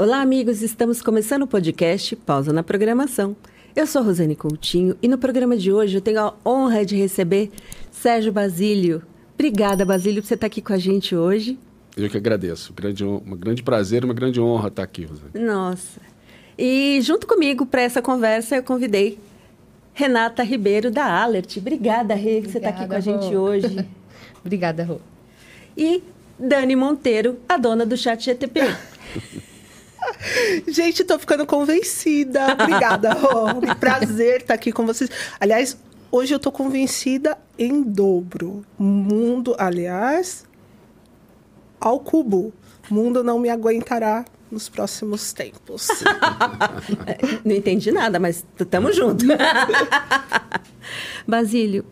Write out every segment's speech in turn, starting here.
Olá, amigos. Estamos começando o podcast Pausa na Programação. Eu sou Rosane Coutinho e no programa de hoje eu tenho a honra de receber Sérgio Basílio. Obrigada, Basílio, por você estar aqui com a gente hoje. Eu que agradeço. Grande, um grande prazer, uma grande honra estar aqui, Rosane. Nossa. E junto comigo para essa conversa eu convidei Renata Ribeiro da Alert. Obrigada, Rê, que você está aqui com a gente Rô. hoje. Obrigada, Rô. E Dani Monteiro, a dona do Chat GTP. Gente, tô ficando convencida. Obrigada, Rô. Prazer estar aqui com vocês. Aliás, hoje eu tô convencida em dobro. Mundo, aliás, ao cubo. Mundo não me aguentará nos próximos tempos. Não entendi nada, mas estamos juntos. Basílio,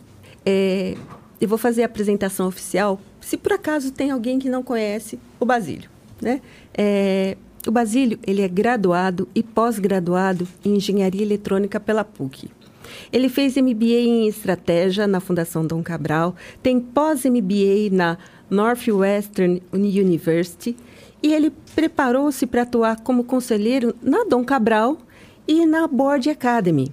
é, eu vou fazer a apresentação oficial. Se por acaso tem alguém que não conhece o Basílio, né? É, o Basílio ele é graduado e pós-graduado em engenharia eletrônica pela PUC. Ele fez MBA em estratégia na Fundação Dom Cabral, tem pós-MBA na Northwestern University e ele preparou-se para atuar como conselheiro na Dom Cabral e na Board Academy.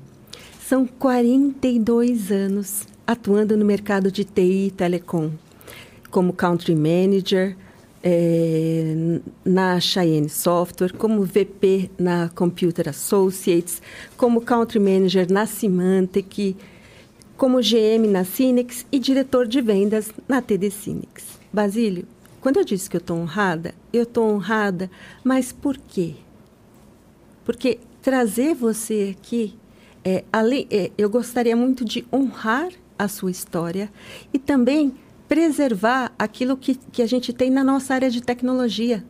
São 42 anos atuando no mercado de TI e telecom, como country manager é, na Cheyenne Software, como VP na Computer Associates, como country manager na Symantec, como GM na Cinex e diretor de vendas na TD Cinex. Basílio, quando eu disse que eu estou honrada, eu estou honrada, mas por quê? Porque trazer você aqui, é, é, eu gostaria muito de honrar a sua história e também preservar aquilo que, que a gente tem na nossa área de tecnologia.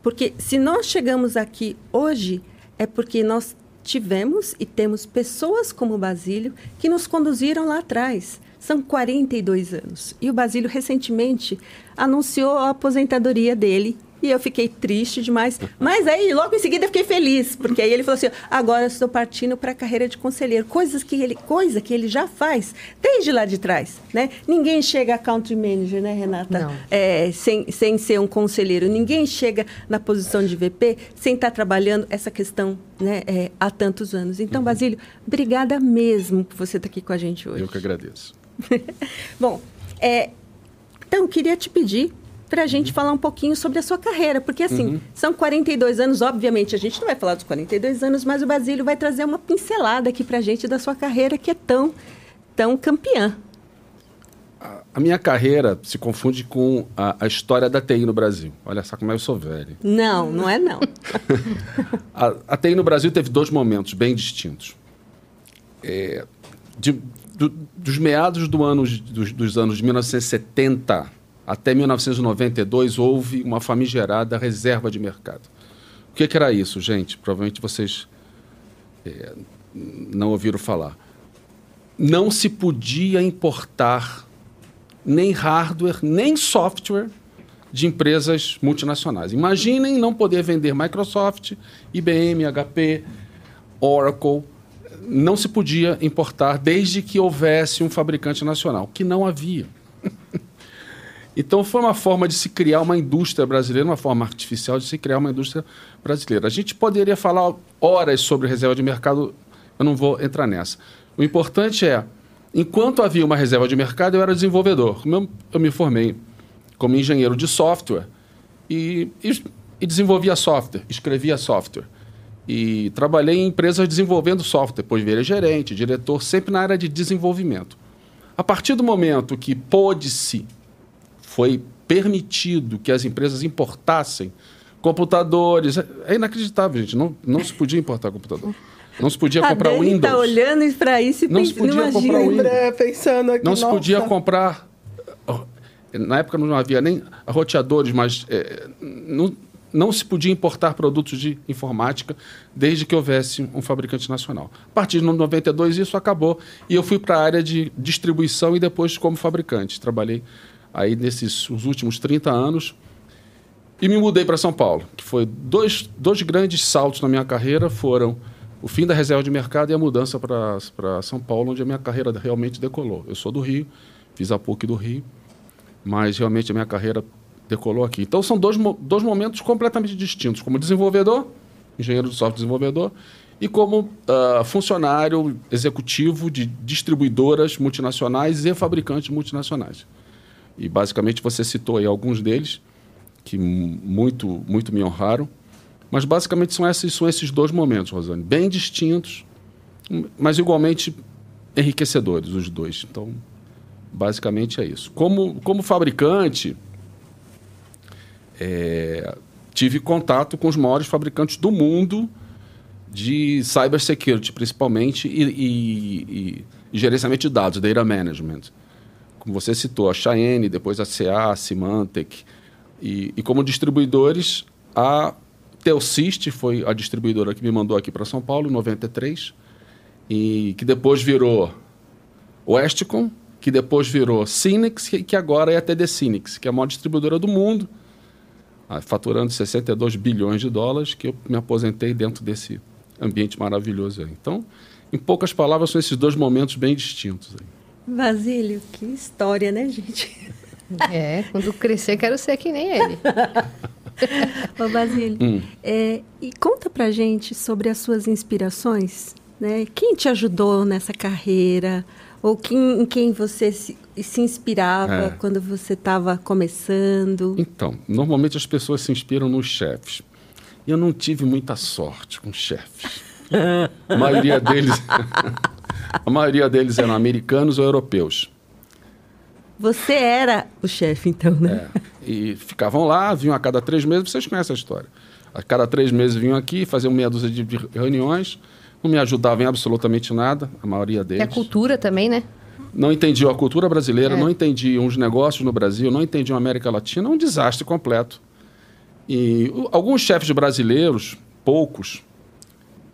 Porque se nós chegamos aqui hoje, é porque nós tivemos e temos pessoas como o Basílio que nos conduziram lá atrás. São 42 anos. E o Basílio recentemente anunciou a aposentadoria dele e eu fiquei triste demais. Mas aí, logo em seguida, eu fiquei feliz, porque aí ele falou assim: agora eu estou partindo para a carreira de conselheiro. Coisas que ele, coisa que ele já faz desde lá de trás. Né? Ninguém chega a country manager, né, Renata? É, sem, sem ser um conselheiro. Ninguém chega na posição de VP sem estar trabalhando essa questão né, é, há tantos anos. Então, uhum. Basílio, obrigada mesmo por você estar aqui com a gente hoje. Eu que agradeço. Bom, é, então, queria te pedir para a gente uhum. falar um pouquinho sobre a sua carreira, porque assim, uhum. são 42 anos, obviamente, a gente não vai falar dos 42 anos, mas o Basílio vai trazer uma pincelada aqui para a gente da sua carreira que é tão, tão campeã. A minha carreira se confunde com a, a, história da TI no Brasil. Olha só como eu sou velho. Não, não é não. a, a, TI no Brasil teve dois momentos bem distintos. É, de, do, dos meados do ano, dos, dos anos de 1970 até 1992 houve uma famigerada reserva de mercado. O que, que era isso, gente? Provavelmente vocês é, não ouviram falar. Não se podia importar nem hardware, nem software de empresas multinacionais. Imaginem não poder vender Microsoft, IBM, HP, Oracle. Não se podia importar desde que houvesse um fabricante nacional, que não havia. Então foi uma forma de se criar uma indústria brasileira, uma forma artificial de se criar uma indústria brasileira. A gente poderia falar horas sobre reserva de mercado, eu não vou entrar nessa. O importante é, enquanto havia uma reserva de mercado, eu era desenvolvedor. Eu, eu me formei como engenheiro de software e, e, e desenvolvia software, escrevia software. E trabalhei em empresas desenvolvendo software, depois virei gerente, diretor, sempre na área de desenvolvimento. A partir do momento que pôde-se foi permitido que as empresas importassem computadores. É inacreditável, gente. Não, não se podia importar computador. Não se podia a comprar Dani tá Windows. está olhando para isso e não se podia comprar Windows. pensando aqui, não se podia comprar. Na época não havia nem roteadores, mas é, não, não se podia importar produtos de informática desde que houvesse um fabricante nacional. A partir de 92 isso acabou e eu fui para a área de distribuição e depois como fabricante. Trabalhei aí nesses os últimos 30 anos e me mudei para São Paulo, que foi dois, dois grandes saltos na minha carreira foram o fim da reserva de mercado e a mudança para São Paulo, onde a minha carreira realmente decolou. Eu sou do Rio, fiz a PUC do Rio, mas realmente a minha carreira decolou aqui. Então são dois, dois momentos completamente distintos. Como desenvolvedor, engenheiro de software desenvolvedor, e como uh, funcionário executivo de distribuidoras multinacionais e fabricantes multinacionais. E basicamente você citou aí alguns deles que muito muito me honraram, mas basicamente são esses são esses dois momentos, Rosane, bem distintos, mas igualmente enriquecedores os dois. Então, basicamente é isso. Como como fabricante, é, tive contato com os maiores fabricantes do mundo de cybersecurity, principalmente, e, e, e, e gerenciamento de dados, data management. Como você citou, a Cheyenne, depois a CA, a Symantec. E, e como distribuidores, a Telsist foi a distribuidora que me mandou aqui para São Paulo, em 93, e que depois virou Westcom, que depois virou Cinex, que, que agora é a TD Cinex, que é a maior distribuidora do mundo, ah, faturando 62 bilhões de dólares, que eu me aposentei dentro desse ambiente maravilhoso aí. Então, em poucas palavras, são esses dois momentos bem distintos. Aí. Basílio, que história, né, gente? É, quando crescer quero ser que nem ele. Ô, Basílio, hum. é, e conta pra gente sobre as suas inspirações, né? Quem te ajudou nessa carreira? Ou quem, em quem você se, se inspirava é. quando você estava começando? Então, normalmente as pessoas se inspiram nos chefes. Eu não tive muita sorte com chefes. A maioria deles, a maioria deles eram americanos ou europeus. Você era o chefe, então, né? É. E ficavam lá, vinham a cada três meses, vocês conhecem a história. A cada três meses vinham aqui, faziam meia dúzia de reuniões, não me ajudavam em absolutamente nada, a maioria deles. E a cultura também, né? Não entendiam a cultura brasileira, é. não entendiam os negócios no Brasil, não entendiam a América Latina, um desastre completo. E alguns chefes brasileiros, poucos,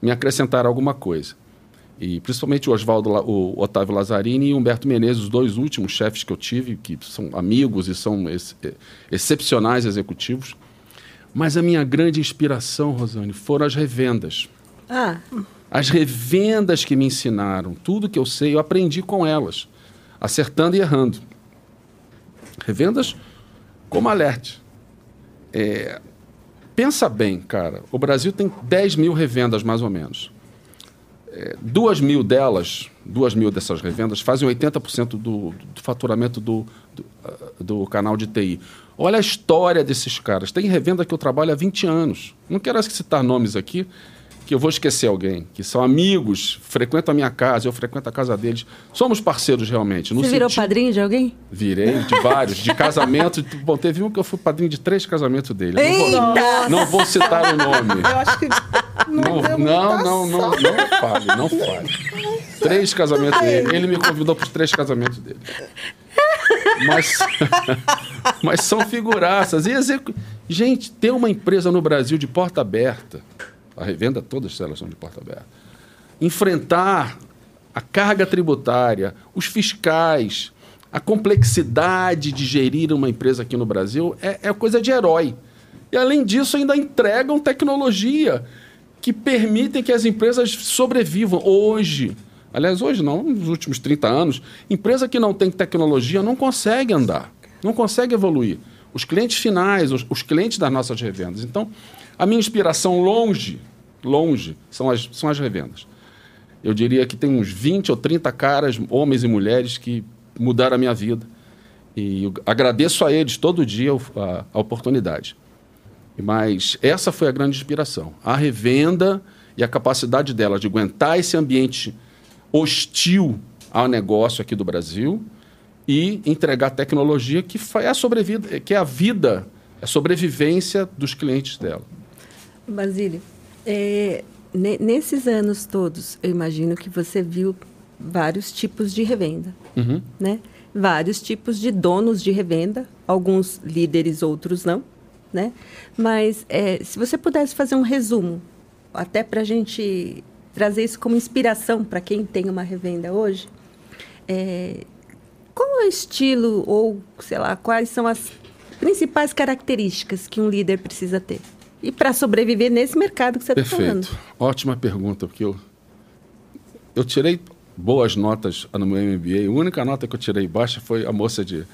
me acrescentaram alguma coisa. E principalmente o Oswaldo, o Otávio Lazzarini e Humberto Menezes, os dois últimos chefes que eu tive, que são amigos e são ex excepcionais executivos. Mas a minha grande inspiração, Rosane, foram as revendas. Ah. As revendas que me ensinaram. Tudo que eu sei, eu aprendi com elas, acertando e errando. Revendas como alerte. É, pensa bem, cara. O Brasil tem 10 mil revendas, mais ou menos. É, duas mil delas, duas mil dessas revendas, fazem 80% do, do faturamento do, do, do, canal de TI. Olha a história desses caras. Tem revenda que eu trabalho há 20 anos. Não quero citar nomes aqui, que eu vou esquecer alguém, que são amigos, frequentam a minha casa, eu frequento a casa deles. Somos parceiros realmente. Você virou padrinho de alguém? Virei, de vários, de casamento. Bom, teve um que eu fui padrinho de três casamentos dele. Não vou, não vou, citar o nome. Eu acho que não, não, não, não, não, não fale, não fale. Três casamentos dele. Ele me convidou para os três casamentos dele. Mas, mas são figuraças. E execu... Gente, ter uma empresa no Brasil de porta aberta a revenda, todas elas são de porta aberta. Enfrentar a carga tributária, os fiscais, a complexidade de gerir uma empresa aqui no Brasil é, é coisa de herói. E, além disso, ainda entregam tecnologia que permitem que as empresas sobrevivam. Hoje, aliás, hoje não, nos últimos 30 anos, empresa que não tem tecnologia não consegue andar, não consegue evoluir. Os clientes finais, os, os clientes das nossas revendas. Então, a minha inspiração longe longe, são as, são as revendas. Eu diria que tem uns 20 ou 30 caras, homens e mulheres, que mudaram a minha vida. E agradeço a eles todo dia a, a oportunidade. Mas essa foi a grande inspiração. A revenda e a capacidade dela de aguentar esse ambiente hostil ao negócio aqui do Brasil e entregar tecnologia que é a sobrevida, que é a vida, a sobrevivência dos clientes dela. Basílio, é, nesses anos todos, eu imagino que você viu vários tipos de revenda, uhum. né? Vários tipos de donos de revenda, alguns líderes, outros não, né? Mas é, se você pudesse fazer um resumo, até para a gente trazer isso como inspiração para quem tem uma revenda hoje, é, qual é o estilo ou, sei lá, quais são as principais características que um líder precisa ter? E para sobreviver nesse mercado que você está falando. Ótima pergunta, porque eu, eu tirei boas notas no meu MBA. A única nota que eu tirei baixa foi a moça de,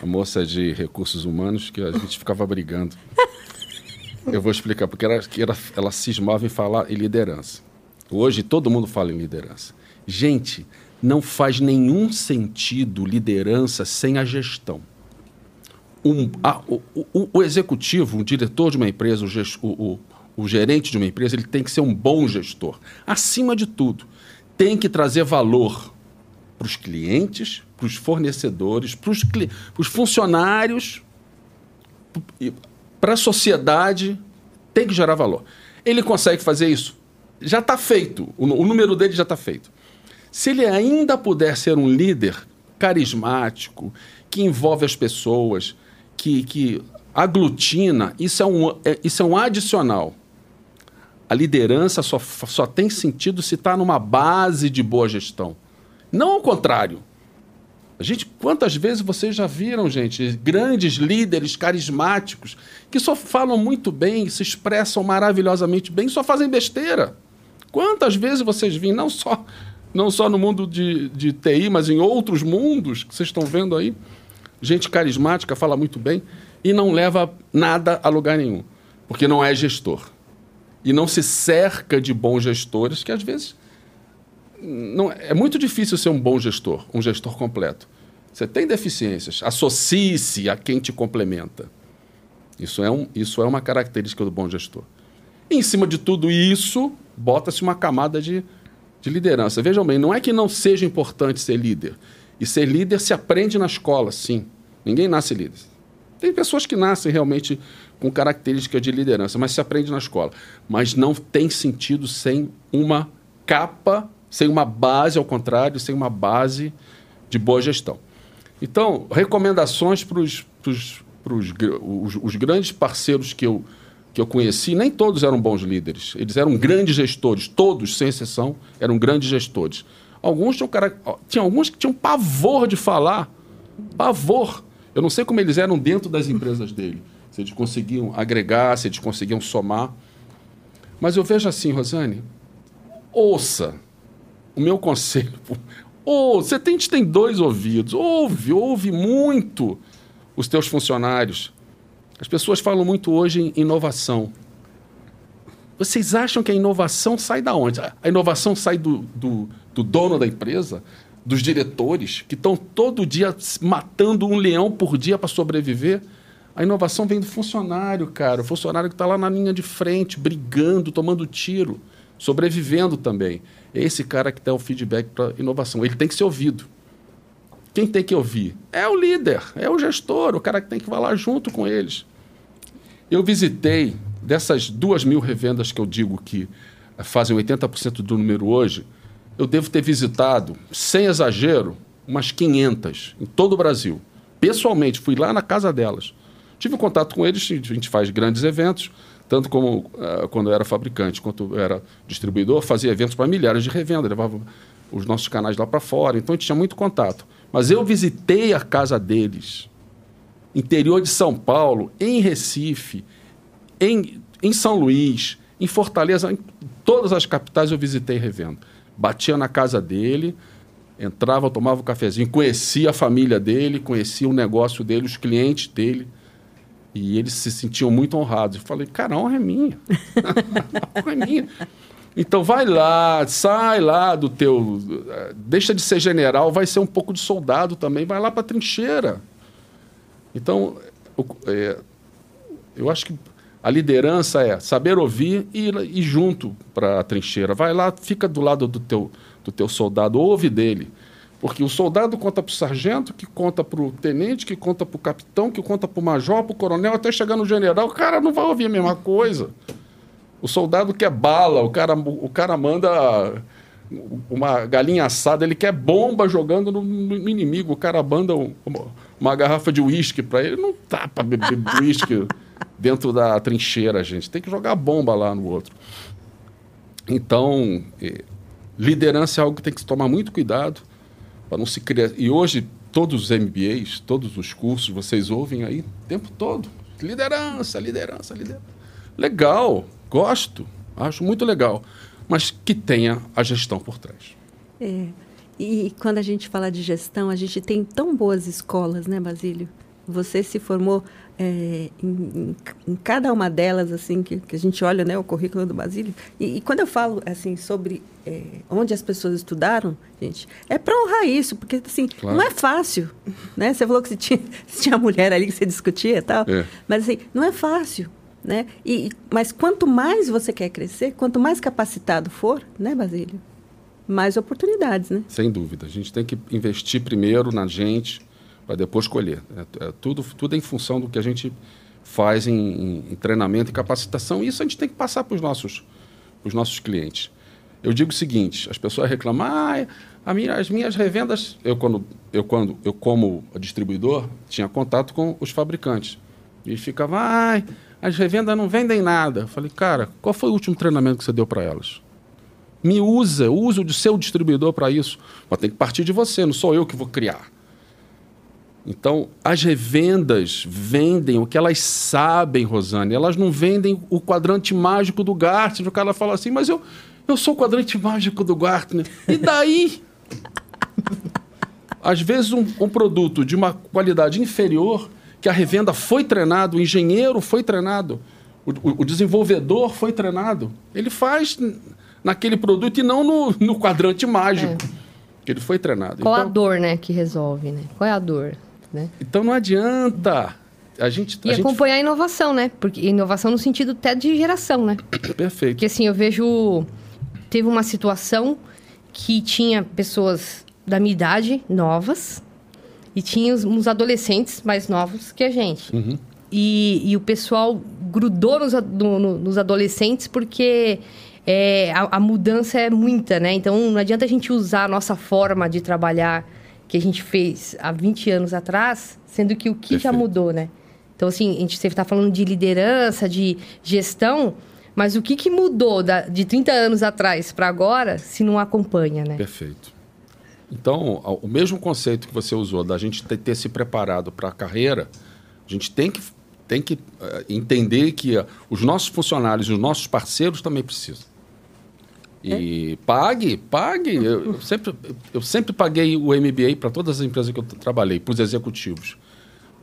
a moça de recursos humanos, que a gente ficava brigando. Eu vou explicar, porque ela, ela, ela cismava em falar em liderança. Hoje todo mundo fala em liderança. Gente, não faz nenhum sentido liderança sem a gestão. Um, a, o, o, o, executivo, o diretor de uma empresa, o, o, o gerente de uma empresa, ele tem que ser um bom gestor. Acima de tudo, tem que trazer valor para os clientes, para os fornecedores, para os funcionários, para a sociedade, tem que gerar valor. Ele consegue fazer isso? Já está feito. O, o número dele já está feito. Se ele ainda puder ser um líder carismático, que envolve as pessoas, que, que aglutina, isso é, um, é, isso é um adicional. A liderança só, só tem sentido se está numa base de boa gestão. Não ao contrário. A gente, quantas vezes vocês já viram, gente, grandes líderes carismáticos que só falam muito bem, se expressam maravilhosamente bem, só fazem besteira. Quantas vezes vocês viram, não só, não só no mundo de, de TI, mas em outros mundos que vocês estão vendo aí, gente carismática fala muito bem e não leva nada a lugar nenhum, porque não é gestor. E não se cerca de bons gestores que às vezes não, é muito difícil ser um bom gestor, um gestor completo. Você tem deficiências, associe-se a quem te complementa. Isso é, um, isso é uma característica do bom gestor. E, em cima de tudo isso, bota-se uma camada de, de liderança. Vejam bem, não é que não seja importante ser líder. E ser líder se aprende na escola, sim. Ninguém nasce líder. Tem pessoas que nascem realmente com características de liderança, mas se aprende na escola. Mas não tem sentido sem uma capa sem uma base, ao contrário, sem uma base de boa gestão. Então, recomendações para os, os, grandes parceiros que eu, que eu conheci, nem todos eram bons líderes, eles eram grandes gestores, todos, sem exceção, eram grandes gestores. Alguns tinham, cara, tinha alguns que tinham pavor de falar, pavor. Eu não sei como eles eram dentro das empresas dele, se eles conseguiam agregar, se eles conseguiam somar. Mas eu vejo assim, Rosane, ouça, o meu conselho. Oh, você tem, tem dois ouvidos. Ouve, ouve muito os teus funcionários. As pessoas falam muito hoje em inovação. Vocês acham que a inovação sai da onde? A inovação sai do, do, do dono da empresa, dos diretores, que estão todo dia matando um leão por dia para sobreviver? A inovação vem do funcionário, cara. O funcionário que está lá na linha de frente, brigando, tomando tiro, sobrevivendo também. É esse cara que dá o feedback para inovação. Ele tem que ser ouvido. Quem tem que ouvir? É o líder, é o gestor, o cara que tem que falar junto com eles. Eu visitei, dessas duas mil revendas que eu digo que fazem 80% do número hoje, eu devo ter visitado, sem exagero, umas 500 em todo o Brasil. Pessoalmente, fui lá na casa delas. Tive contato com eles, a gente faz grandes eventos, tanto como uh, quando eu era fabricante, quanto eu era distribuidor, fazia eventos para milhares de revenda, levava os nossos canais lá para fora, então a gente tinha muito contato. Mas eu visitei a casa deles, interior de São Paulo, em Recife, em, em São Luís, em Fortaleza, em todas as capitais eu visitei revenda. Batia na casa dele, entrava, tomava um cafezinho, conhecia a família dele, conhecia o negócio dele, os clientes dele. E eles se sentiam muito honrados. Eu falei, cara, a honra é minha. a honra é minha. Então vai lá, sai lá do teu. Deixa de ser general, vai ser um pouco de soldado também, vai lá para a trincheira. Então, eu, é, eu acho que a liderança é saber ouvir e ir junto para a trincheira. Vai lá, fica do lado do teu, do teu soldado, ouve dele. Porque o soldado conta para o sargento, que conta para o tenente, que conta para o capitão, que conta para o major, para o coronel, até chegar no general. O cara não vai ouvir a mesma coisa. O soldado quer bala, o cara, o cara manda uma galinha assada, ele quer bomba jogando no, no inimigo. O cara manda um, uma, garrafa de uísque para ele. Não tá para beber uísque dentro da trincheira, gente. Tem que jogar bomba lá no outro. Então, eh, liderança é algo que tem que se tomar muito cuidado para não se criar. E hoje, todos os MBAs, todos os cursos, vocês ouvem aí o tempo todo. Liderança, liderança, liderança. Legal, gosto, acho muito legal. Mas que tenha a gestão por trás. É. E quando a gente fala de gestão, a gente tem tão boas escolas, né, Basílio? você se formou é, em, em, cada uma delas, assim, que, que, a gente olha, né, o currículo do Basílio. E, e quando eu falo, assim, sobre é, onde as pessoas estudaram, gente, é para honrar isso, porque, assim, claro. não é fácil, né? Você falou que você tinha, você tinha mulher ali que você discutia e tal, é. mas, assim, não é fácil, né? E, mas quanto mais você quer crescer, quanto mais capacitado for, né, Basílio? Mais oportunidades, né? Sem dúvida. A gente tem que investir primeiro na gente, para depois colher. É, é, tudo, tudo em função do que a gente faz em, em, em treinamento e capacitação. E isso a gente tem que passar para os nossos, os nossos clientes. Eu digo o seguinte: as pessoas reclamam, ah, minha, as minhas revendas. Eu, quando, eu, quando eu, como distribuidor, tinha contato com os fabricantes. E ficava, ah, as revendas não vendem nada. Eu falei, cara, qual foi o último treinamento que você deu para elas? Me usa, usa o seu distribuidor para isso. Mas tem que partir de você, não sou eu que vou criar. Então, as revendas vendem o que elas sabem, Rosane. Elas não vendem o quadrante mágico do Gartner. O cara fala assim, mas eu, eu sou o quadrante mágico do Gartner. E daí? Às vezes, um, um produto de uma qualidade inferior, que a revenda foi treinado, o engenheiro foi treinado, o, o, o desenvolvedor foi treinado. Ele faz naquele produto e não no, no quadrante mágico. É. Ele foi treinado. Qual então, a dor, né, que resolve, né? Qual é a dor? Né? Então não adianta. A gente, e a acompanhar gente... a inovação, né? Porque inovação no sentido até de geração, né? Perfeito. Porque assim, eu vejo. Teve uma situação que tinha pessoas da minha idade, novas, e tinha uns adolescentes mais novos que a gente. Uhum. E, e, o pessoal grudou nos, no, nos adolescentes porque é, a, a, mudança é muita, né? Então não adianta a gente usar a nossa forma de trabalhar que a gente fez há 20 anos atrás, sendo que o que Perfeito. já mudou, né? Então, assim, a gente sempre está falando de liderança, de gestão, mas o que, que mudou da, de 30 anos atrás para agora se não acompanha, né? Perfeito. Então, o mesmo conceito que você usou da gente ter, ter se preparado para a carreira, a gente tem que, tem que uh, entender que uh, os nossos funcionários, os nossos parceiros também precisam. E é. pague, pague. Eu, eu, sempre, eu sempre paguei o MBA para todas as empresas que eu trabalhei, para os executivos.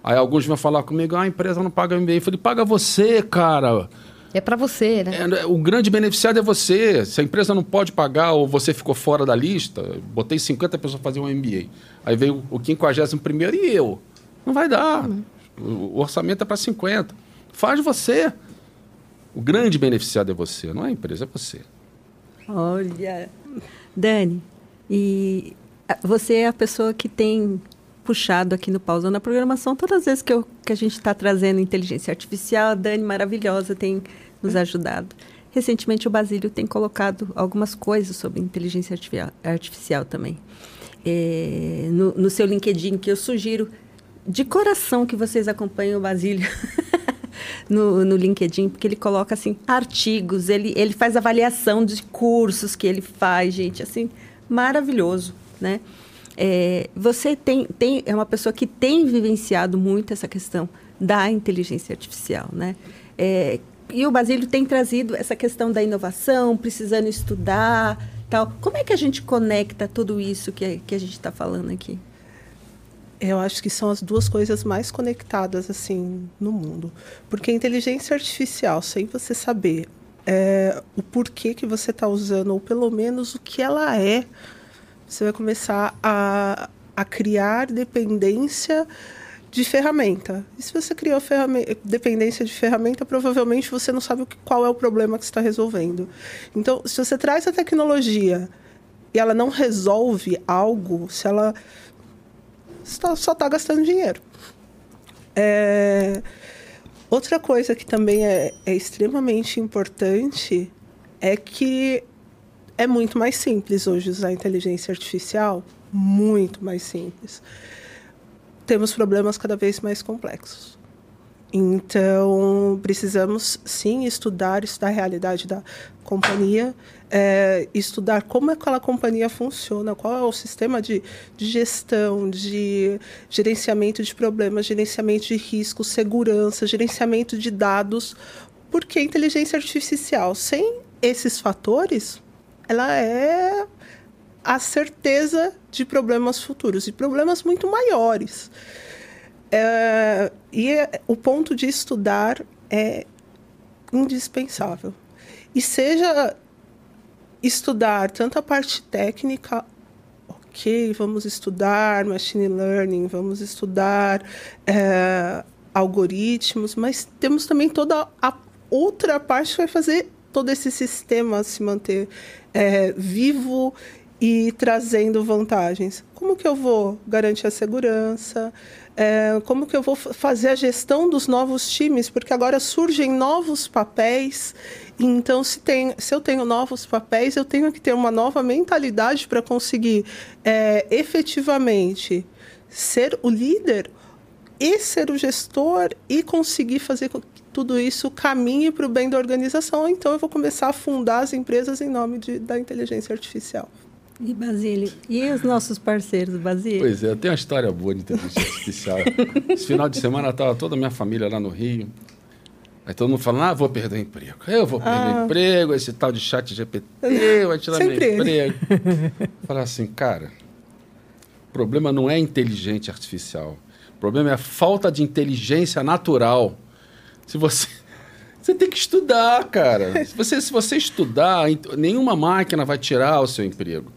Aí alguns vêm falar comigo, ah, a empresa não paga MBA. Eu falei, paga você, cara. É para você, né? É, o grande beneficiado é você. Se a empresa não pode pagar ou você ficou fora da lista, botei 50 pessoas para fazer um MBA. Aí veio o 51 primeiro e eu. Não vai dar. Uhum. O orçamento é para 50. Faz você. O grande beneficiado é você, não é a empresa, é você. Olha, Dani, e você é a pessoa que tem puxado aqui no Pausa na Programação todas as vezes que, eu, que a gente está trazendo inteligência artificial, a Dani maravilhosa tem nos ajudado. Recentemente o Basílio tem colocado algumas coisas sobre inteligência artificial, artificial também. É, no, no seu LinkedIn, que eu sugiro de coração que vocês acompanhem o Basílio. no, no LinkedIn, porque ele coloca assim artigos, ele, ele faz avaliação de cursos que ele faz, gente, assim, maravilhoso, né? É, você tem, tem, é uma pessoa que tem vivenciado muito essa questão da inteligência artificial, né? É, e o Basílio tem trazido essa questão da inovação, precisando estudar, tal. Como é que a gente conecta tudo isso que, que a gente está falando aqui? Eu acho que são as duas coisas mais conectadas assim no mundo, porque inteligência artificial, sem você saber é, o porquê que você está usando ou pelo menos o que ela é, você vai começar a, a criar dependência de ferramenta. E se você criou dependência de ferramenta, provavelmente você não sabe qual é o problema que está resolvendo. Então, se você traz a tecnologia e ela não resolve algo, se ela só está gastando dinheiro. É... Outra coisa que também é, é extremamente importante é que é muito mais simples hoje usar inteligência artificial, muito mais simples. Temos problemas cada vez mais complexos. Então, precisamos sim estudar, estudar a realidade da companhia, é, estudar como aquela companhia funciona, qual é o sistema de, de, gestão, de gerenciamento de problemas, gerenciamento de riscos, segurança, gerenciamento de dados, porque a inteligência artificial, sem esses fatores, ela é a certeza de problemas futuros e problemas muito maiores. É, e é, o ponto de estudar é indispensável. E seja estudar tanto a parte técnica, ok, vamos estudar machine learning, vamos estudar é, algoritmos, mas temos também toda a outra parte que vai fazer todo esse sistema se manter é, vivo e trazendo vantagens. Como que eu vou garantir a segurança? É, como que eu vou fazer a gestão dos novos times? Porque agora surgem novos papéis. Então, se, tem, se eu tenho novos papéis, eu tenho que ter uma nova mentalidade para conseguir é, efetivamente ser o líder e ser o gestor e conseguir fazer com que tudo isso caminhe para o bem da organização. Então, eu vou começar a fundar as empresas em nome de, da inteligência artificial. E Basílio, e os nossos parceiros, Basílio? Pois é, tem uma história boa de inteligência artificial. Esse final de semana estava toda a minha família lá no Rio. Aí todo mundo falando, ah, vou perder o emprego. Eu vou perder o ah. emprego, esse tal de chat GPT vai tirar Sempre meu emprego. Falar assim, cara, o problema não é inteligência artificial. O problema é a falta de inteligência natural. Se você... Você tem que estudar, cara. Se você, se você estudar, nenhuma máquina vai tirar o seu emprego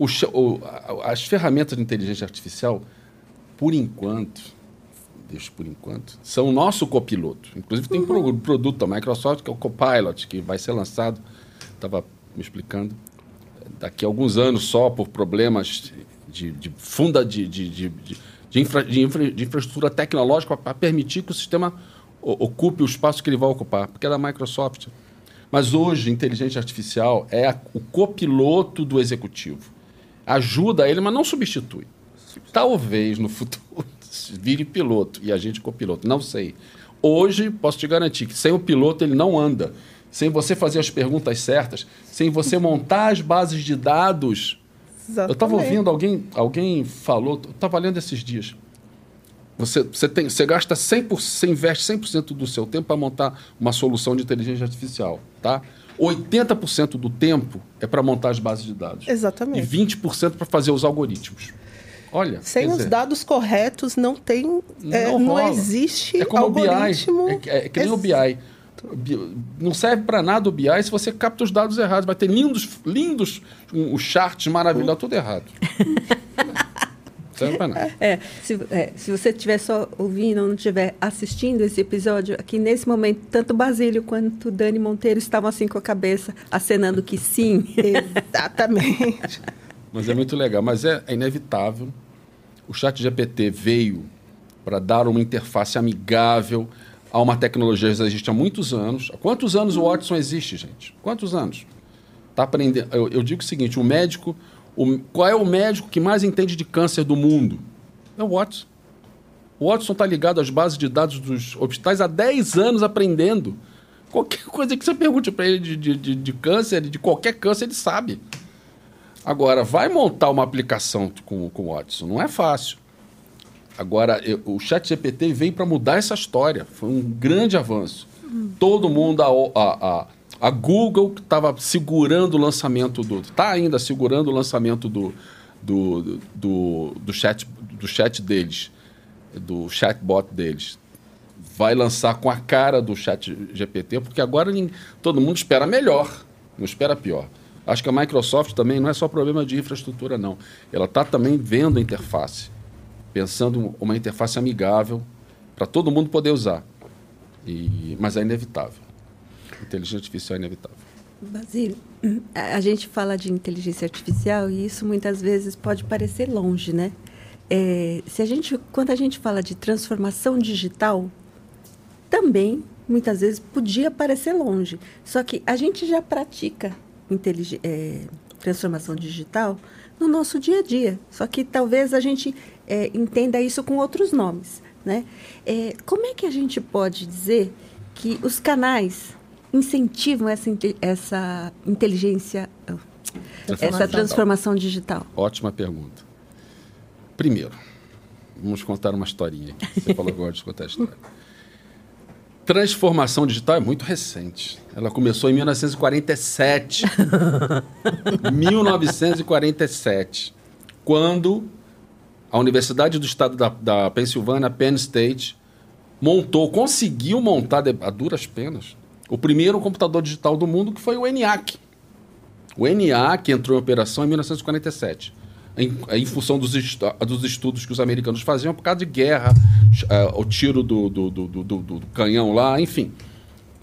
o, o, as ferramentas de inteligência artificial, por enquanto, deixa por enquanto, são o nosso copiloto. Inclusive tem um uhum. produto da Microsoft que é o Copilot, que vai ser lançado, estava me explicando, daqui a alguns anos só por problemas de, de funda de, de, de, de, infra, de, infra, de infraestrutura tecnológica para permitir que o sistema ocupe o espaço que ele vai ocupar, porque é da Microsoft. Mas hoje, inteligência artificial é a, o copiloto do executivo ajuda ele, mas não substitui. Talvez no futuro vire piloto e a gente copiloto. Não sei. Hoje, posso te garantir que sem o piloto ele não anda. Sem você fazer as perguntas certas, sem você montar as bases de dados. Exatamente. Eu estava ouvindo alguém, alguém falou, estava lendo esses dias. Você, você, tem, você gasta 100%, você investe 100% do seu tempo para montar uma solução de inteligência artificial, tá? 80% do tempo é para montar as bases de dados. Exatamente. E 20% para fazer os algoritmos. Olha, sem os dizer, dados corretos não tem, não, é, não existe é como algoritmo. O BI. É, é, que nem o BI. Não serve para nada o BI se você capta os dados errados. Vai ter lindos, lindos um, os charts maravilhosos, tudo errado. serve para nada. É, se, é, se você estiver só ouvindo ou não estiver assistindo esse episódio, aqui nesse momento, tanto Basílio quanto Dani Monteiro estavam assim com a cabeça, acenando que sim. Exatamente. Mas é muito legal. Mas é, é inevitável. O chat GPT veio para dar uma interface amigável a uma tecnologia que existe há muitos anos. Há quantos anos o Watson existe, gente? Quantos anos? Tá aprendendo. Eu, eu digo o seguinte: o médico o, qual é o médico que mais entende de câncer do mundo? É o Watson. O Watson está ligado às bases de dados dos hospitais há 10 anos aprendendo. Qualquer coisa que você pergunte para ele de, de, de, de, câncer, de qualquer câncer, ele sabe. Agora, vai montar uma aplicação com, com o Watson. Não é fácil. Agora, eu, o Chat GPT veio para mudar essa história. Foi um grande avanço. Uhum. Todo mundo, a, a, a a Google estava segurando o lançamento do. Está ainda segurando o lançamento do, do, do, do, chat, do chat deles, do chatbot deles. Vai lançar com a cara do chat GPT, porque agora todo mundo espera melhor, não espera pior. Acho que a Microsoft também não é só problema de infraestrutura, não. Ela está também vendo a interface, pensando uma interface amigável para todo mundo poder usar. E, mas é inevitável inteligência artificial é inevitável. Basílio, a gente fala de inteligência artificial e isso muitas vezes pode parecer longe, né? É, se a gente, quando a gente fala de transformação digital, também muitas vezes podia parecer longe. Só que a gente já pratica é, transformação digital no nosso dia a dia. Só que talvez a gente é, entenda isso com outros nomes. Né? É, como é que a gente pode dizer que os canais incentivam essa, essa inteligência, essa transformação digital? Ótima pergunta. Primeiro, vamos contar uma historinha. Você falou que gosta de contar a história. Transformação digital é muito recente. Ela começou em 1947. 1947. Quando a Universidade do Estado da, da Pensilvânia, Penn State, montou, conseguiu montar a duras penas o primeiro computador digital do mundo, que foi o ENIAC. O ENIAC entrou em operação em 1947, em, em função dos, dos, estudos que os americanos faziam por causa de guerra, uh, o tiro do, do, do, do, canhão lá, enfim.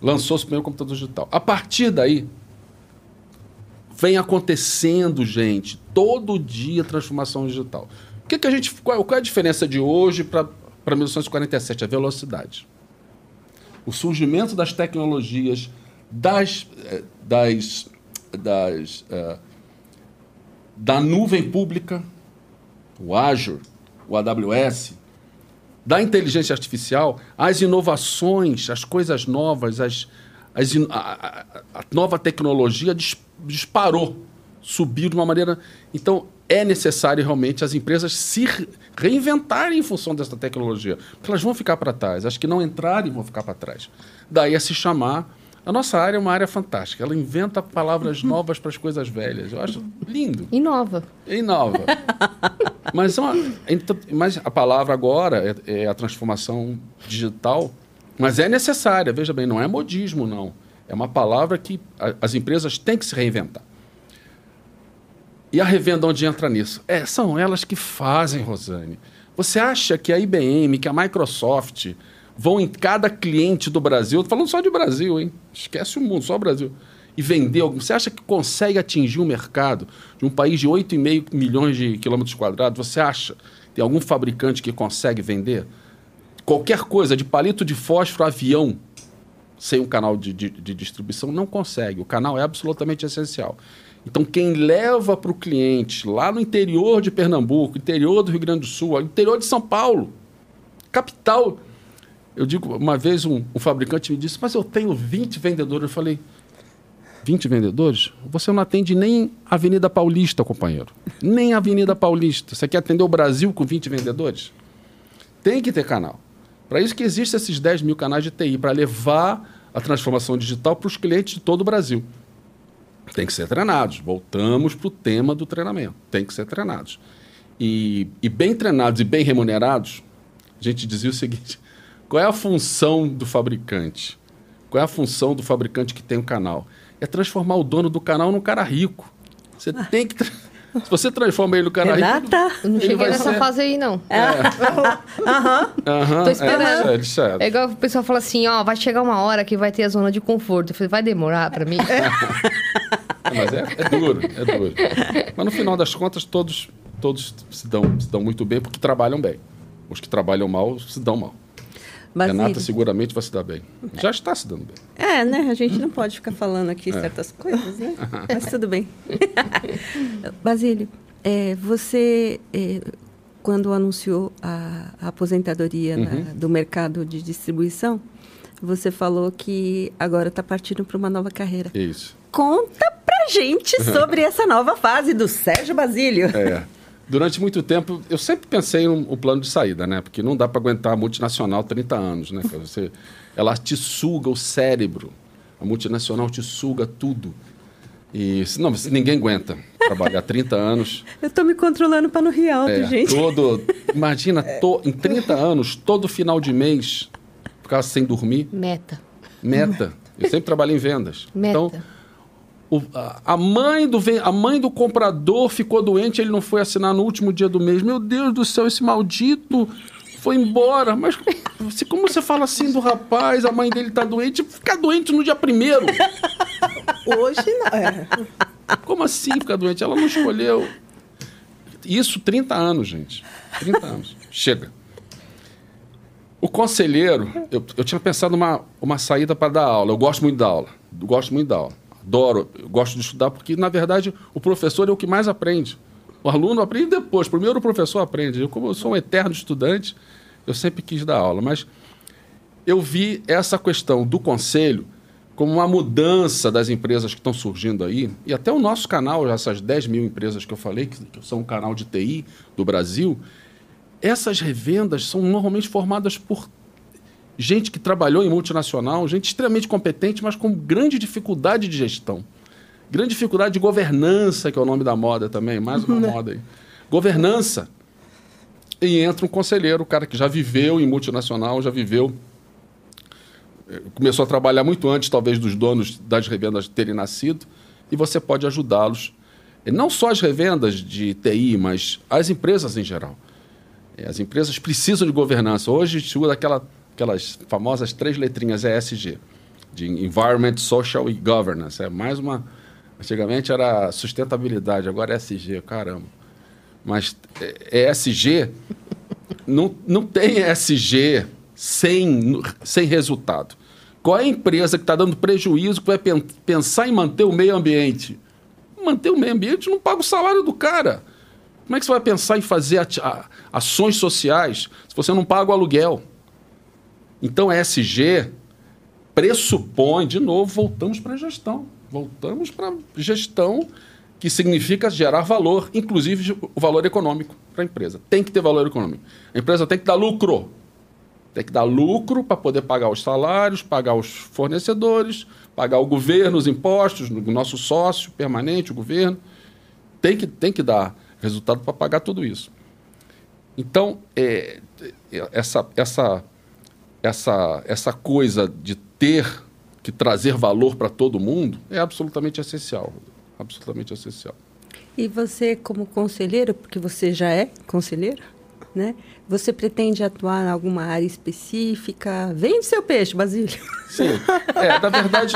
Lançou-se o primeiro computador digital. A partir daí, vem acontecendo, gente, todo dia transformação digital. O que, que a gente, qual, qual é a diferença de hoje para 1947? A velocidade o surgimento das tecnologias, das, eh, das, das uh, da nuvem pública, o Azure, o AWS, da inteligência artificial, as inovações, as coisas novas, as, as, a, a, a nova tecnologia disparou, subiu de uma maneira. Então, é necessário realmente as empresas se reinventarem em função dessa tecnologia, porque elas vão ficar para trás. As que não entrarem vão ficar para trás. Daí a se chamar. A nossa área é uma área fantástica. Ela inventa palavras novas para as coisas velhas. Eu acho lindo. Inova. Inova. mas, uma, então, mas a palavra agora é, é a transformação digital, mas é necessária. Veja bem, não é modismo, não. É uma palavra que a, as empresas têm que se reinventar. E a revenda onde entra nisso? É, são elas que fazem, Rosane. Você acha que a IBM, que a Microsoft vão em cada cliente do Brasil, falando só de Brasil, hein? Esquece o mundo, só o Brasil. E vender algum. Você acha que consegue atingir um mercado de um país de 8,5 milhões de quilômetros quadrados? Você acha? Tem algum fabricante que consegue vender? Qualquer coisa, de palito de fósforo, avião, sem um canal de, de, de distribuição, não consegue. O canal é absolutamente essencial. Então, quem leva para o cliente lá no interior de Pernambuco, interior do Rio Grande do Sul, interior de São Paulo, capital. Eu digo, uma vez um, um fabricante me disse, mas eu tenho 20 vendedores. Eu falei, 20 vendedores? Você não atende nem Avenida Paulista, companheiro. Nem Avenida Paulista. Você quer atender o Brasil com 20 vendedores? Tem que ter canal. Para isso que existem esses 10 mil canais de TI, para levar a transformação digital para os clientes de todo o Brasil. Tem que ser treinados. Voltamos para o tema do treinamento. Tem que ser treinados. E, e bem treinados e bem remunerados, a gente dizia o seguinte: qual é a função do fabricante? Qual é a função do fabricante que tem o um canal? É transformar o dono do canal num cara rico. Você ah. tem que. Se você transforma ele no cara Renata? rico. Não cheguei nessa ser... fase aí, não. É. Aham. Aham. Tô esperando. É, é, é, igual o pessoal fala assim: ó, vai chegar uma hora que vai ter a zona de conforto. Eu falei, vai demorar para mim? Mas é, é duro, é duro. Mas no final das contas, todos, todos se, dão, se dão muito bem porque trabalham bem. Os que trabalham mal se dão mal. Basílio. Renata seguramente vai se dar bem. Já está se dando bem. É, né? A gente não pode ficar falando aqui é. certas coisas, né? Mas tudo bem. Basílio, é, você, é, quando anunciou a, a aposentadoria uhum. na, do mercado de distribuição, você falou que agora está partindo para uma nova carreira. Isso. Conta pra gente sobre essa nova fase do Sérgio Basílio. É. Durante muito tempo, eu sempre pensei no, plano de saída, né? Porque não dá para aguentar a multinacional 30 anos, né? Você, ela te suga o cérebro. A multinacional te suga tudo. E não, ninguém aguenta trabalhar 30 anos. Eu estou me controlando para no rir alto, é, gente. Todo, imagina, to, em 30 anos, todo final de mês, ficar sem dormir. Meta. Meta. Eu sempre trabalhei em vendas. Meta. Então, o, a, mãe do, a mãe do comprador ficou doente, ele não foi assinar no último dia do mês. Meu Deus do céu, esse maldito foi embora. Mas você, como você fala assim do rapaz, a mãe dele está doente, ficar doente no dia primeiro? Hoje não. É. Como assim ficar doente? Ela não escolheu. Isso 30 anos, gente. 30 anos. Chega. O conselheiro, eu, eu tinha pensado uma, uma saída para dar aula. Eu gosto muito da aula. Eu gosto muito da aula adoro, gosto de estudar, porque, na verdade, o professor é o que mais aprende. O aluno aprende depois, primeiro o professor aprende. Eu, como eu sou um eterno estudante, eu sempre quis dar aula, mas eu vi essa questão do conselho como uma mudança das empresas que estão surgindo aí, e até o nosso canal, essas 10 mil empresas que eu falei, que, que são um canal de TI do Brasil, essas revendas são normalmente formadas por gente que trabalhou em multinacional, gente extremamente competente, mas com grande dificuldade de gestão. Grande dificuldade de governança, que é o nome da moda também, mais uma né? moda aí. Governança. e entra um conselheiro, o cara que já viveu em multinacional, já viveu. eh, Começou a trabalhar muito antes, talvez, dos donos das revendas terem nascido, e você pode ajudá-los. Não só as revendas de TI, mas as empresas em geral. Eh, As empresas precisam de governança. Hoje, usa aquela, aquelas famosas três letrinhas ESG, de Environment, Social e Governance. É mais uma. Antigamente era sustentabilidade, agora é ESG, caramba. Mas é, ESG não, não tem ESG sem, sem resultado. Qual é a empresa que está dando prejuízo que vai pen- pensar em manter o meio ambiente? Manter o meio ambiente não paga o salário do cara. Como é que você vai pensar em fazer ações sociais se você não paga o aluguel? Então, ESG pressupõe, de novo, voltamos para a gestão. Voltamos para a gestão que significa gerar valor, inclusive o valor econômico para a empresa. Tem que ter valor econômico. A empresa tem que dar lucro. Tem que dar lucro para poder pagar os salários, pagar os fornecedores, pagar o governo, os impostos, o nosso sócio permanente, o governo. Tem que, tem que dar resultado para pagar tudo isso. Então, é, é, essa, essa, essa, essa coisa de ter que trazer valor para todo mundo é absolutamente essencial. Absolutamente essencial. E você, como conselheiro, porque você já é conselheiro, né? Você pretende atuar em alguma área específica? Vende seu peixe, Basílio. Sim. É, na verdade,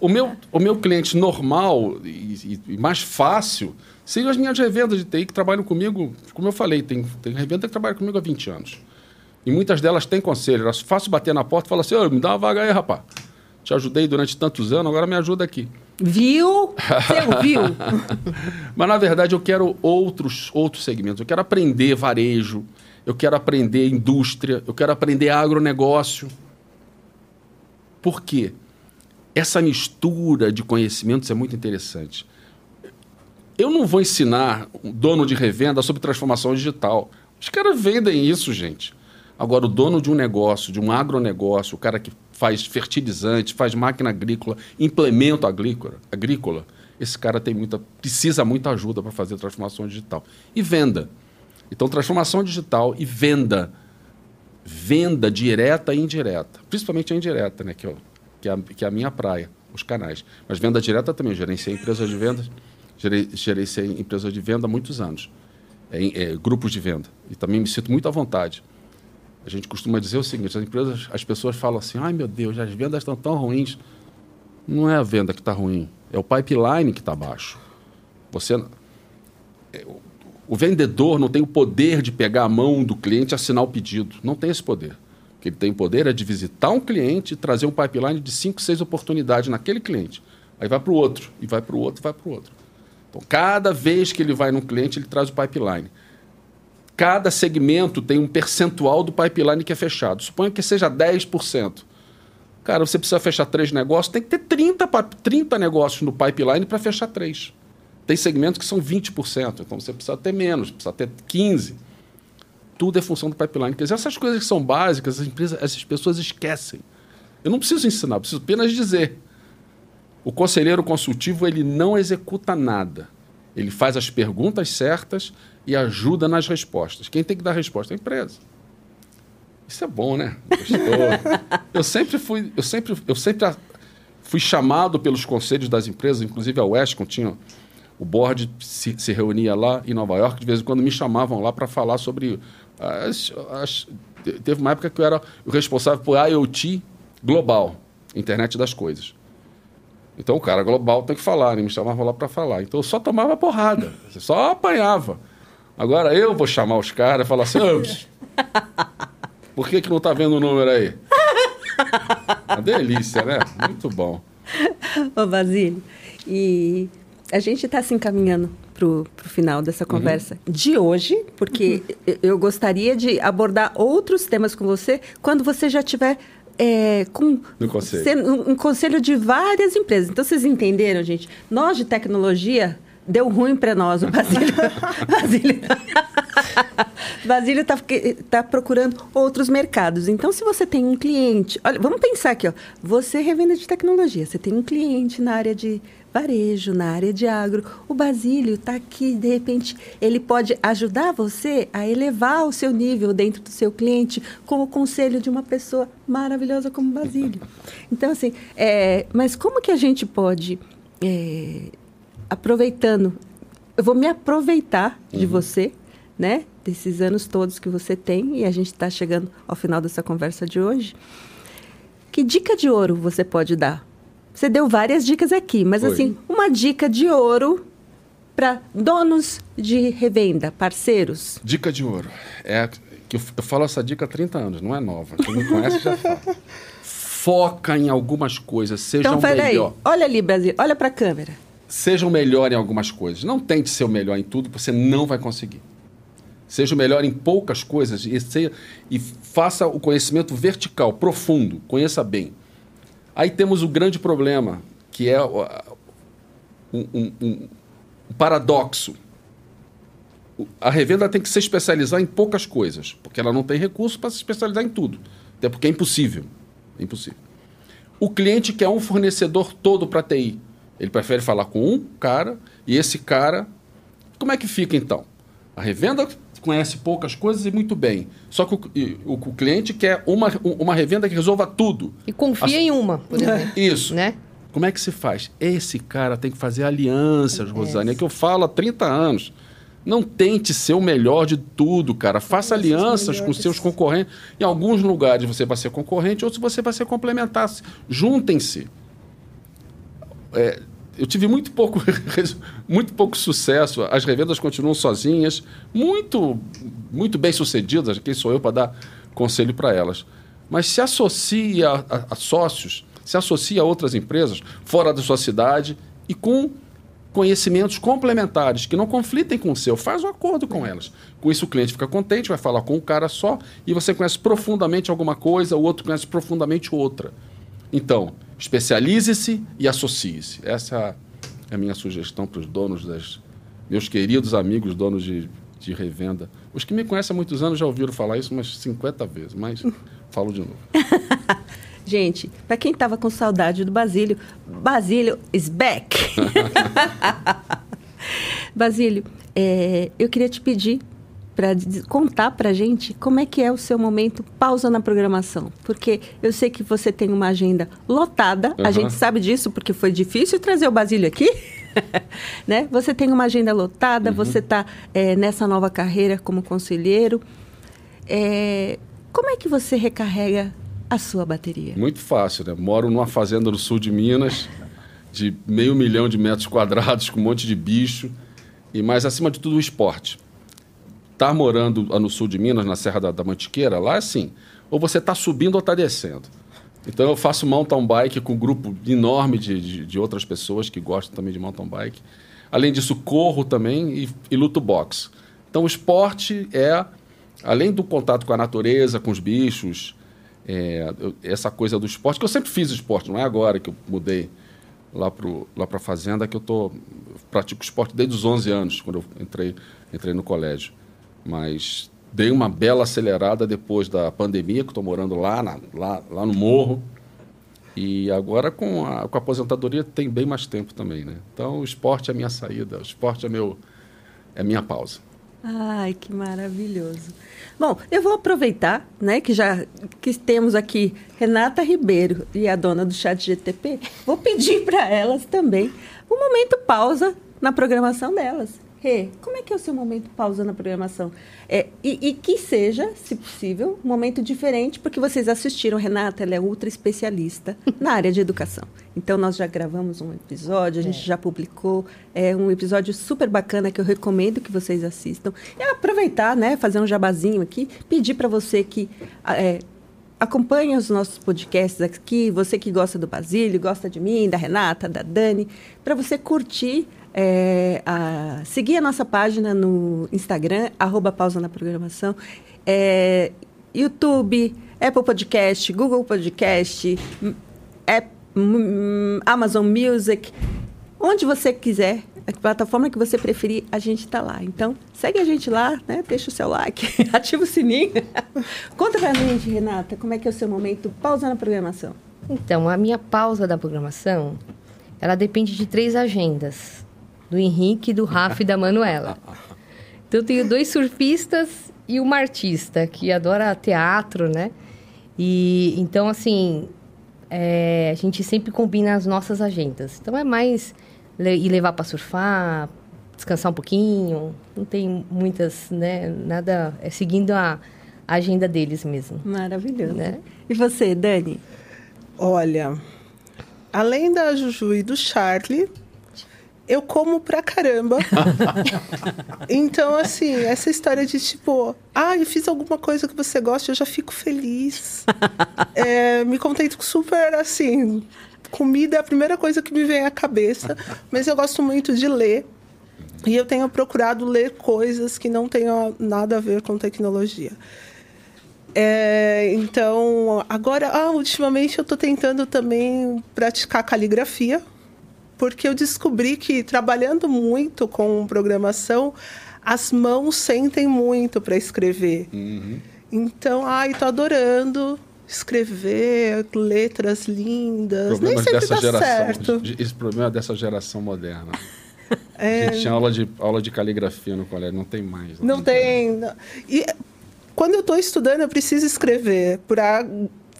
o meu, o meu cliente normal e, e- mais fácil seriam as minhas revendas de TI que trabalham comigo, como eu falei, tem, tem revenda que trabalha comigo há 20 anos. E muitas delas têm conselho. É fácil bater na porta e falar assim, "Ô, me dá uma vaga aí, rapaz. Te ajudei durante tantos anos, agora me ajuda aqui. Viu? Você ouviu? Mas, na verdade, eu quero outros, outros segmentos. Eu quero aprender varejo, eu quero aprender indústria, eu quero aprender agronegócio. Por quê? Essa mistura de conhecimentos é muito interessante. Eu não vou ensinar um dono de revenda sobre transformação digital. Os caras vendem isso, gente. Agora, o dono de um negócio, de um agronegócio, o cara que faz fertilizante, faz máquina agrícola, implemento agrícola, agrícola esse cara tem muita, precisa muita ajuda para fazer transformação digital. E venda. Então, transformação digital e venda. Venda direta e indireta. Principalmente a indireta, né? que, é, o- que, é a, que é a minha praia, os canais. Mas venda direta também. Eu gerenciei empresas de vendas, gerei, gerenciei empresas de venda há muitos anos. É, é, grupos de venda. E também me sinto muito à vontade. A gente costuma dizer o seguinte: as empresas, as pessoas falam assim, ai meu Deus, as vendas estão tão ruins. Não é a venda que está ruim, é o pipeline que está baixo. Você, é, o- vendedor não tem o poder de pegar a mão do cliente e assinar o pedido. Não tem esse poder. O que ele tem poder é de visitar um cliente e trazer um pipeline de cinco, seis oportunidades naquele cliente. Aí vai para o outro, e vai para o outro, e vai para o outro. Então, cada vez que ele vai num cliente, ele traz o pipeline. Cada segmento tem um percentual do pipeline que é fechado. Suponha que seja 10%. Cara, você precisa fechar três negócios, tem que ter 30, pa- 30 negócios no pipeline para fechar três. Tem segmentos que são 20%, então você precisa ter menos, precisa ter 15%. Tudo é função do pipeline. Quer dizer, essas coisas que são básicas, as empresas, essas pessoas esquecem. Eu não preciso ensinar, preciso apenas dizer. O conselheiro consultivo ele não executa nada. Ele faz as perguntas certas e ajuda nas respostas. Quem tem que dar a resposta é a empresa. Isso é bom, né? Gostou? eu sempre fui, eu sempre, eu sempre a- fui chamado pelos conselhos das empresas, inclusive a Westcom tinha o board se, se reunia lá em Nova York, de vez em quando me chamavam lá para falar sobre as, as- te- teve uma época que eu era o responsável por IoT global, internet das coisas. Então o cara global tem que falar, né? me chamavam lá para falar. Então eu só tomava porrada, só apanhava. Agora eu vou chamar os caras e falar assim, "Ô, por que, que não tá vendo o número aí? Uma delícia, né? Muito bom. Ô, Basílio, e a gente está se encaminhando para o final dessa conversa de hoje, porque eu- eu gostaria de abordar outros temas com você quando você já tiver é, com No conselho. um, um conselho de várias empresas. Então, vocês entenderam, gente? Nós de tecnologia deu ruim para nós, o Basílio. Basílio Basílio está tá procurando outros mercados. Então, se você tem um cliente... Olha, vamos pensar aqui, ó. Você revenda de tecnologia. Você tem um cliente na área de varejo, na área de agro. O Basílio está aqui, de repente, ele pode ajudar você a elevar o seu nível dentro do seu cliente com o conselho de uma pessoa maravilhosa como o Basílio. Então, assim, é, mas como que a gente pode, é, aproveitando, eu vou me aproveitar de você, né? Desses anos todos que você tem, e a gente está chegando ao final dessa conversa de hoje. Que dica de ouro você pode dar? Você deu várias dicas aqui, mas Foi. assim, uma dica de ouro para donos de revenda, parceiros. Dica de ouro. É que eu, eu falo essa dica há 30 anos, não é nova. Quem me conhece já fala. Foca em algumas coisas, seja Então, peraí, melhor. olha ali, Brasil, olha para a câmera. Seja o melhor em algumas coisas. Não tente ser o melhor em tudo, você não vai conseguir. Seja o melhor em poucas coisas e, seja- e faça o conhecimento vertical, profundo, conheça bem. Aí temos o grande problema, que é um, um- um- paradoxo. A revenda tem que se especializar em poucas coisas, porque ela não tem recurso para se especializar em tudo. Até porque é impossível. É impossível. O cliente quer um fornecedor todo para TI. Ele prefere falar com um cara e esse cara. Como é que fica então? A revenda conhece poucas coisas e muito bem. Só que o, o- o cliente quer uma, uma revenda que resolva tudo. E confia em uma, por exemplo. Isso. né? Como é que se faz? Esse cara tem que fazer alianças, Rosane. É que eu falo há 30 anos. Não tente ser o melhor de tudo, cara. Faça alianças com seus concorrentes. Em alguns lugares você vai ser concorrente, outros você vai ser complementar. Juntem-se. É, eu tive muito pouco, muito pouco sucesso. As revendas continuam sozinhas, muito, muito bem sucedidas. Quem sou eu para dar conselho para elas? Mas se associe a, a- a sócios, se associe a outras empresas fora da sua cidade e com conhecimentos complementares que não conflitem com o seu. Faz um acordo com elas. Com isso o cliente fica contente, vai falar com um cara só e você conhece profundamente alguma coisa, o outro conhece profundamente outra. Então, especialize-se e associe-se. Essa é a minha sugestão para os donos das. Meus queridos amigos donos de, de revenda. Os que me conhecem há muitos anos já ouviram falar isso umas 50 vezes, mas falo de novo. Gente, para quem estava com saudade do Basílio, Basílio is back. Basílio, é, eu queria te pedir para contar para gente como é que é o seu momento pausa na programação. Porque eu sei que você tem uma agenda lotada, a Aham. gente sabe disso porque foi difícil trazer o Basílio aqui. né? Você tem uma agenda lotada, você está nessa nova carreira como conselheiro. É, como é que você recarrega a sua bateria? Muito fácil, né? Moro numa fazenda no sul de Minas, de meio milhão de metros quadrados, com um monte de bicho, e mais acima de tudo o esporte. Estar morando lá no sul de Minas, na Serra da, da Mantiqueira, lá é assim, ou você está subindo ou está descendo. Então eu faço mountain bike com um grupo enorme de, de, de outras pessoas que gostam também de mountain bike. Além disso, corro também e, e luto boxe. Então o esporte é, além do contato com a natureza, com os bichos, é, eu- essa coisa do esporte, que eu sempre fiz esporte, não é agora que eu mudei lá para lá a fazenda, que eu, tô, eu pratico esporte desde os 11 anos, quando eu entrei, entrei no colégio. Mas dei uma bela acelerada depois da pandemia, que estou morando lá, na- lá, lá no morro. E agora com a, com a aposentadoria tem bem mais tempo também, né? Então o esporte é a minha saída, o esporte é, meu, é minha pausa. Ai, que maravilhoso. Bom, eu vou aproveitar, né, que já que temos aqui Renata Ribeiro e a dona do Chat GTP, vou pedir para elas também um momento pausa na programação delas. Rê, como é que é o seu momento pausa na programação? É, e, e que seja, se possível, um momento diferente, porque vocês assistiram, Renata, ela é ultra especialista na área de educação. Então, nós já gravamos um episódio, a gente já publicou, é um episódio super bacana que eu recomendo que vocês assistam. E aproveitar, né, fazer um jabazinho aqui, pedir para você que é, acompanhe os nossos podcasts aqui, você que gosta do Basílio, gosta de mim, da Renata, da Dani, para você curtir, é, a- seguir a nossa página no Instagram, arroba pausa na programação, é, YouTube, Apple Podcast, Google Podcast, Amazon Music, onde você quiser, a plataforma que você preferir, a gente está lá. Então, segue a gente lá, né? Deixa o seu like, ativa o sininho. Conta pra gente, Renata, como é que é o seu momento pausa na programação. Então, a minha pausa da programação, ela depende de três agendas: do Henrique, do Rafa e da Manuela. Então eu tenho dois surfistas e uma artista que adora teatro, né? E então assim, é, a gente sempre combina as nossas agendas. Então é mais le ir levar para surfar, descansar um pouquinho. Não tem muitas, né? Nada. É seguindo a agenda deles mesmo. Maravilhoso. Né? E você, Dani? Olha, além da Juju e do Charlie, eu como pra caramba. então, assim, essa história de tipo, ah, eu fiz alguma coisa que você gosta, eu já fico feliz. é, me contento super assim. Comida é a primeira coisa que me vem à cabeça, mas eu gosto muito de ler. E eu tenho procurado ler coisas que não tenham nada a ver com tecnologia. É, então, agora, ah, ultimamente eu estou tentando também praticar caligrafia, porque eu descobri que trabalhando muito com programação, as mãos sentem muito para escrever. Uhum. Então, ai, estou adorando escrever letras lindas. Nem sempre dessa dá geração, certo. Esse problema é dessa geração moderna. É... A gente tinha aula de, aula de caligrafia no colégio, não tem mais. Não, não tem. tem. E quando eu estou estudando, eu preciso escrever para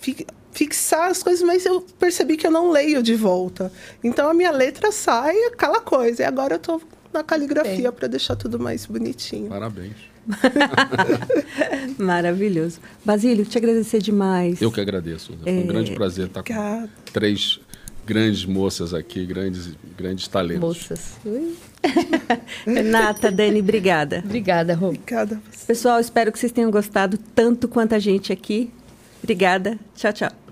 fi fixar as coisas, mas eu percebi que eu não leio de volta. Então a minha letra sai aquela coisa. E agora eu estou na caligrafia para deixar tudo mais bonitinho. Parabéns. Maravilhoso. Basílio, te agradecer demais. Eu que agradeço. Foi um é... grande prazer estar com três grandes moças aqui, grandes, grandes talentos. Moças. Renata, Dani, obrigada. Obrigada, Rô. Obrigada. Pessoal, espero que vocês tenham gostado tanto quanto a gente aqui. Obrigada. Tchau, tchau.